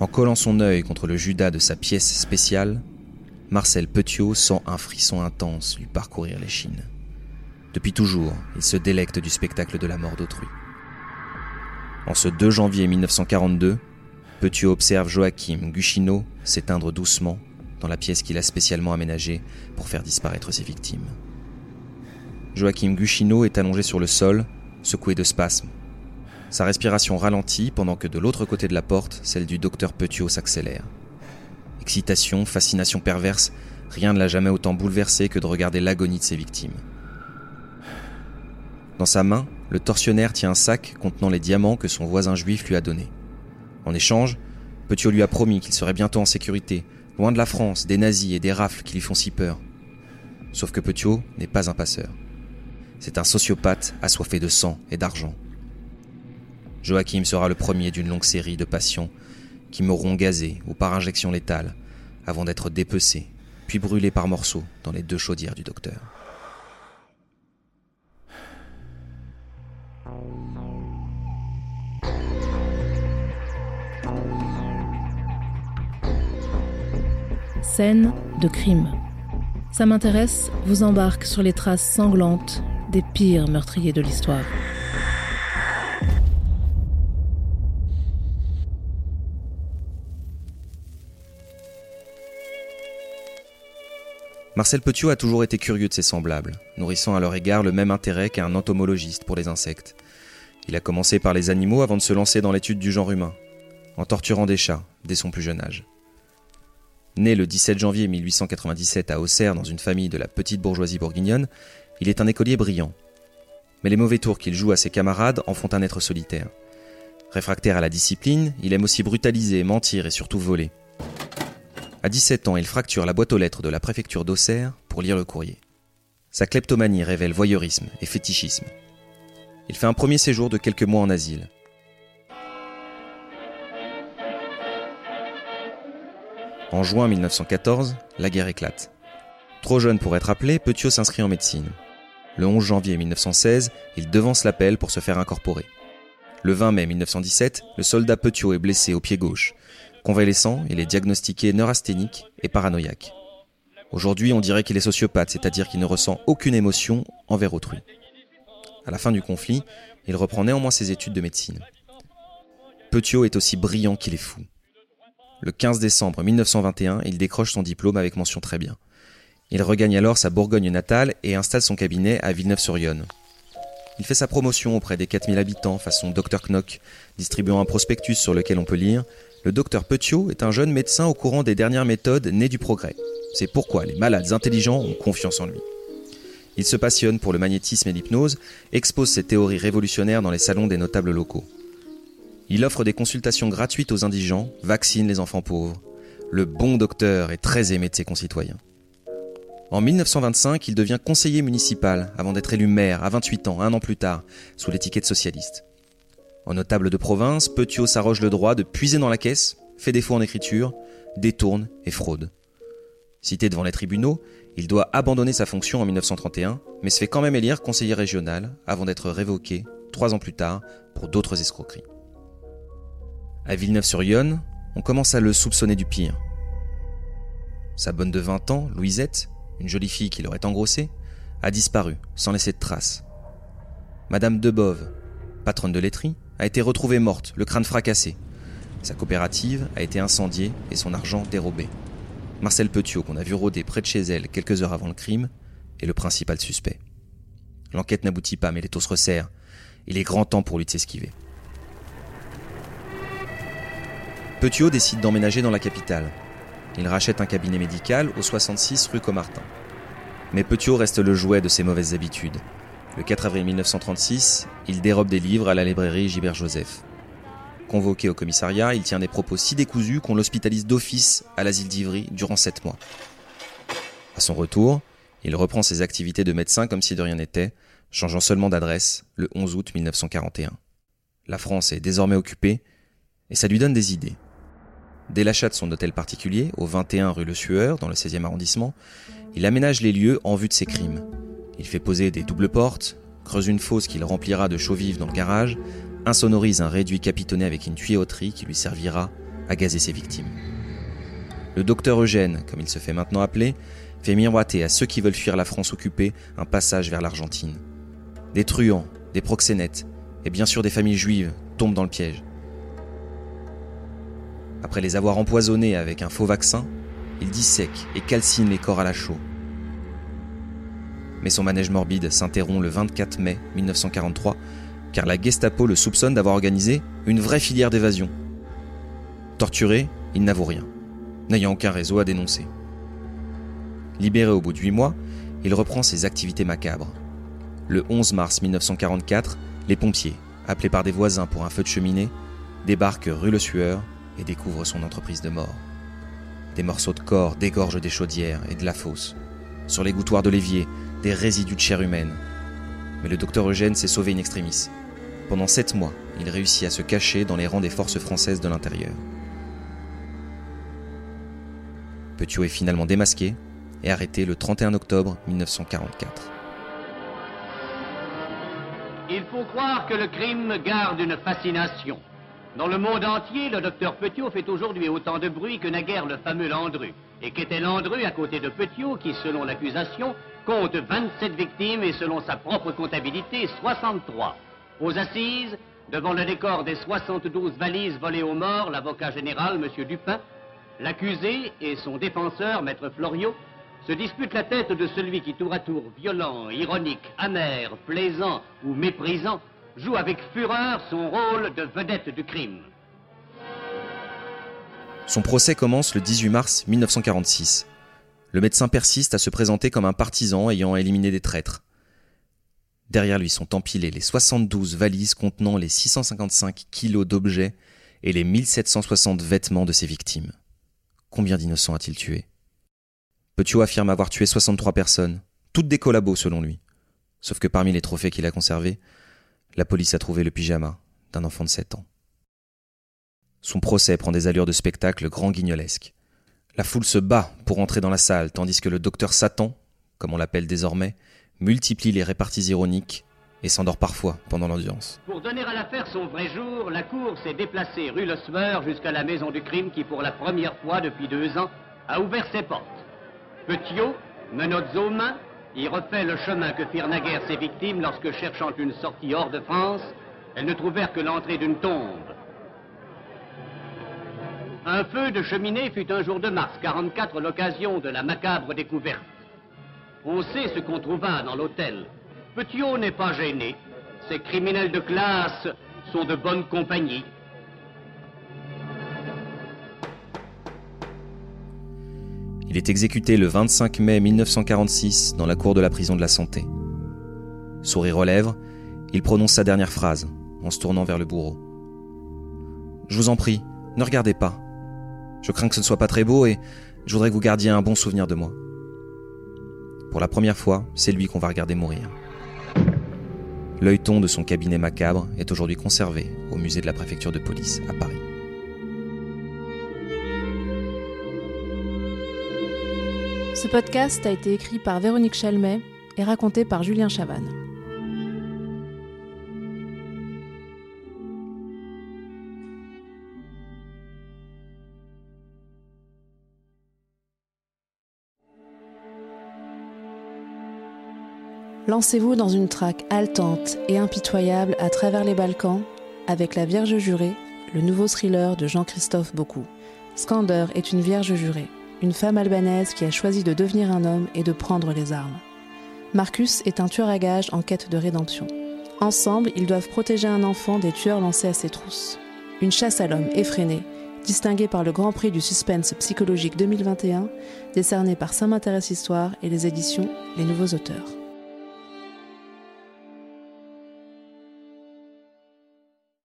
En collant son œil contre le Judas de sa pièce spéciale, Marcel Petiot sent un frisson intense lui parcourir l'échine. Depuis toujours, il se délecte du spectacle de la mort d'autrui. En ce 2 janvier 1942, Petiot observe Joachim Guchino s'éteindre doucement dans la pièce qu'il a spécialement aménagée pour faire disparaître ses victimes. Joachim Guchino est allongé sur le sol, secoué de spasmes. Sa respiration ralentit pendant que de l'autre côté de la porte, celle du docteur Petiot s'accélère. Excitation, fascination perverse, rien ne l'a jamais autant bouleversé que de regarder l'agonie de ses victimes. Dans sa main, le tortionnaire tient un sac contenant les diamants que son voisin juif lui a donnés. En échange, Petiot lui a promis qu'il serait bientôt en sécurité, loin de la France, des nazis et des rafles qui lui font si peur. Sauf que Petiot n'est pas un passeur. C'est un sociopathe assoiffé de sang et d'argent. Joachim sera le premier d'une longue série de patients qui mourront gazés ou par injection létale avant d'être dépecés, puis brûlés par morceaux dans les deux chaudières du docteur. Scène de crime. Ça m'intéresse vous embarque sur les traces sanglantes des pires meurtriers de l'histoire. Marcel Petiot a toujours été curieux de ses semblables, nourrissant à leur égard le même intérêt qu'un entomologiste pour les insectes. Il a commencé par les animaux avant de se lancer dans l'étude du genre humain, en torturant des chats dès son plus jeune âge. Né le 17 janvier 1897 à Auxerre dans une famille de la petite bourgeoisie bourguignonne, il est un écolier brillant. Mais les mauvais tours qu'il joue à ses camarades en font un être solitaire. Réfractaire à la discipline, il aime aussi brutaliser, mentir et surtout voler. À 17 ans, il fracture la boîte aux lettres de la préfecture d'Auxerre pour lire le courrier. Sa kleptomanie révèle voyeurisme et fétichisme. Il fait un premier séjour de quelques mois en asile. En juin 1914, la guerre éclate. Trop jeune pour être appelé, Petiot s'inscrit en médecine. Le 11 janvier 1916, il devance l'appel pour se faire incorporer. Le 20 mai 1917, le soldat Petiot est blessé au pied gauche. Convalescent, il est diagnostiqué neurasthénique et paranoïaque. Aujourd'hui, on dirait qu'il est sociopathe, c'est-à-dire qu'il ne ressent aucune émotion envers autrui. À la fin du conflit, il reprend néanmoins ses études de médecine. Petiot est aussi brillant qu'il est fou. Le 15 décembre 1921, il décroche son diplôme avec mention très bien. Il regagne alors sa Bourgogne natale et installe son cabinet à Villeneuve-sur-Yonne. Il fait sa promotion auprès des 4000 habitants façon Dr Knock, distribuant un prospectus sur lequel on peut lire Le docteur Petiot est un jeune médecin au courant des dernières méthodes nées du progrès. C'est pourquoi les malades intelligents ont confiance en lui. Il se passionne pour le magnétisme et l'hypnose, expose ses théories révolutionnaires dans les salons des notables locaux. Il offre des consultations gratuites aux indigents, vaccine les enfants pauvres. Le bon docteur est très aimé de ses concitoyens. En 1925, il devient conseiller municipal avant d'être élu maire à 28 ans, un an plus tard, sous l'étiquette socialiste. En notable de province, Petiot s'arroge le droit de puiser dans la caisse, fait défaut en écriture, détourne et fraude. Cité devant les tribunaux, il doit abandonner sa fonction en 1931, mais se fait quand même élire conseiller régional avant d'être révoqué, trois ans plus tard, pour d'autres escroqueries. À Villeneuve-sur-Yonne, on commence à le soupçonner du pire. Sa bonne de 20 ans, Louisette, une jolie fille qui l'aurait engrossée, a disparu sans laisser de traces. Madame Debove, patronne de laiterie, a été retrouvée morte, le crâne fracassé. Sa coopérative a été incendiée et son argent dérobé. Marcel Petiot, qu'on a vu rôder près de chez elle quelques heures avant le crime, est le principal suspect. L'enquête n'aboutit pas, mais les taux se resserrent. Il est grand temps pour lui de s'esquiver. Petiot décide d'emménager dans la capitale. Il rachète un cabinet médical au 66 rue Comartin. Mais Petiot reste le jouet de ses mauvaises habitudes. Le 4 avril 1936, il dérobe des livres à la librairie Gilbert Joseph. Convoqué au commissariat, il tient des propos si décousus qu'on l'hospitalise d'office à l'asile d'Ivry durant sept mois. À son retour, il reprend ses activités de médecin comme si de rien n'était, changeant seulement d'adresse le 11 août 1941. La France est désormais occupée et ça lui donne des idées. Dès l'achat de son hôtel particulier, au 21 rue Le Sueur, dans le 16e arrondissement, il aménage les lieux en vue de ses crimes. Il fait poser des doubles portes, creuse une fosse qu'il remplira de chaux vives dans le garage, insonorise un réduit capitonné avec une tuyauterie qui lui servira à gazer ses victimes. Le docteur Eugène, comme il se fait maintenant appeler, fait miroiter à ceux qui veulent fuir la France occupée un passage vers l'Argentine. Des truands, des proxénètes, et bien sûr des familles juives tombent dans le piège. Après les avoir empoisonnés avec un faux vaccin, il dissèque et calcine les corps à la chaux. Mais son manège morbide s'interrompt le 24 mai 1943 car la Gestapo le soupçonne d'avoir organisé une vraie filière d'évasion. Torturé, il n'avoue rien, n'ayant aucun réseau à dénoncer. Libéré au bout de huit mois, il reprend ses activités macabres. Le 11 mars 1944, les pompiers, appelés par des voisins pour un feu de cheminée, débarquent rue Le Sueur et découvrent son entreprise de mort. Des morceaux de corps dégorgent des chaudières et de la fosse. Sur les gouttoirs de l'évier, des résidus de chair humaine. Mais le docteur Eugène s'est sauvé in extremis. Pendant sept mois, il réussit à se cacher dans les rangs des forces françaises de l'intérieur. Petiot est finalement démasqué et arrêté le 31 octobre 1944. Il faut croire que le crime garde une fascination. Dans le monde entier, le docteur Petiot fait aujourd'hui autant de bruit que naguère le fameux Landru. Et qu'était Landru à côté de Petiot, qui, selon l'accusation, compte 27 victimes et, selon sa propre comptabilité, 63. Aux assises, devant le décor des 72 valises volées aux morts, l'avocat général, M. Dupin, l'accusé et son défenseur, Maître Floriot, se dispute la tête de celui qui, tour à tour, violent, ironique, amer, plaisant ou méprisant, joue avec fureur son rôle de vedette du crime. Son procès commence le 18 mars 1946. Le médecin persiste à se présenter comme un partisan ayant éliminé des traîtres. Derrière lui sont empilés les 72 valises contenant les 655 kilos d'objets et les 1760 vêtements de ses victimes. Combien d'innocents a-t-il tué? Petiot affirme avoir tué 63 personnes, toutes des collabos selon lui. Sauf que parmi les trophées qu'il a conservés, la police a trouvé le pyjama d'un enfant de 7 ans. Son procès prend des allures de spectacle grand guignolesque. La foule se bat pour entrer dans la salle, tandis que le docteur Satan, comme on l'appelle désormais, multiplie les réparties ironiques et s'endort parfois pendant l'audience. Pour donner à l'affaire son vrai jour, la cour s'est déplacée rue Le jusqu'à la maison du crime qui, pour la première fois depuis deux ans, a ouvert ses portes. Petiot, menottes aux mains, y refait le chemin que firent naguère ses victimes lorsque, cherchant une sortie hors de France, elles ne trouvèrent que l'entrée d'une tombe. Un feu de cheminée fut un jour de mars 44 l'occasion de la macabre découverte. On sait ce qu'on trouva dans l'hôtel. Petiot n'est pas gêné. Ces criminels de classe sont de bonne compagnie. Il est exécuté le 25 mai 1946 dans la cour de la prison de la Santé. Sourire aux lèvres, il prononce sa dernière phrase en se tournant vers le bourreau. Je vous en prie, ne regardez pas. Je crains que ce ne soit pas très beau et je voudrais que vous gardiez un bon souvenir de moi. Pour la première fois, c'est lui qu'on va regarder mourir. L'œilleton de son cabinet macabre est aujourd'hui conservé au musée de la préfecture de police à Paris. Ce podcast a été écrit par Véronique Chalmet et raconté par Julien Chavannes. Lancez-vous dans une traque haletante et impitoyable à travers les Balkans avec La Vierge jurée, le nouveau thriller de Jean-Christophe Beaucoup. Skander est une vierge jurée une femme albanaise qui a choisi de devenir un homme et de prendre les armes. Marcus est un tueur à gages en quête de rédemption. Ensemble, ils doivent protéger un enfant des tueurs lancés à ses trousses. Une chasse à l'homme effrénée, distinguée par le Grand Prix du Suspense Psychologique 2021, décerné par Saint-M'intéresse Histoire et les éditions Les Nouveaux Auteurs.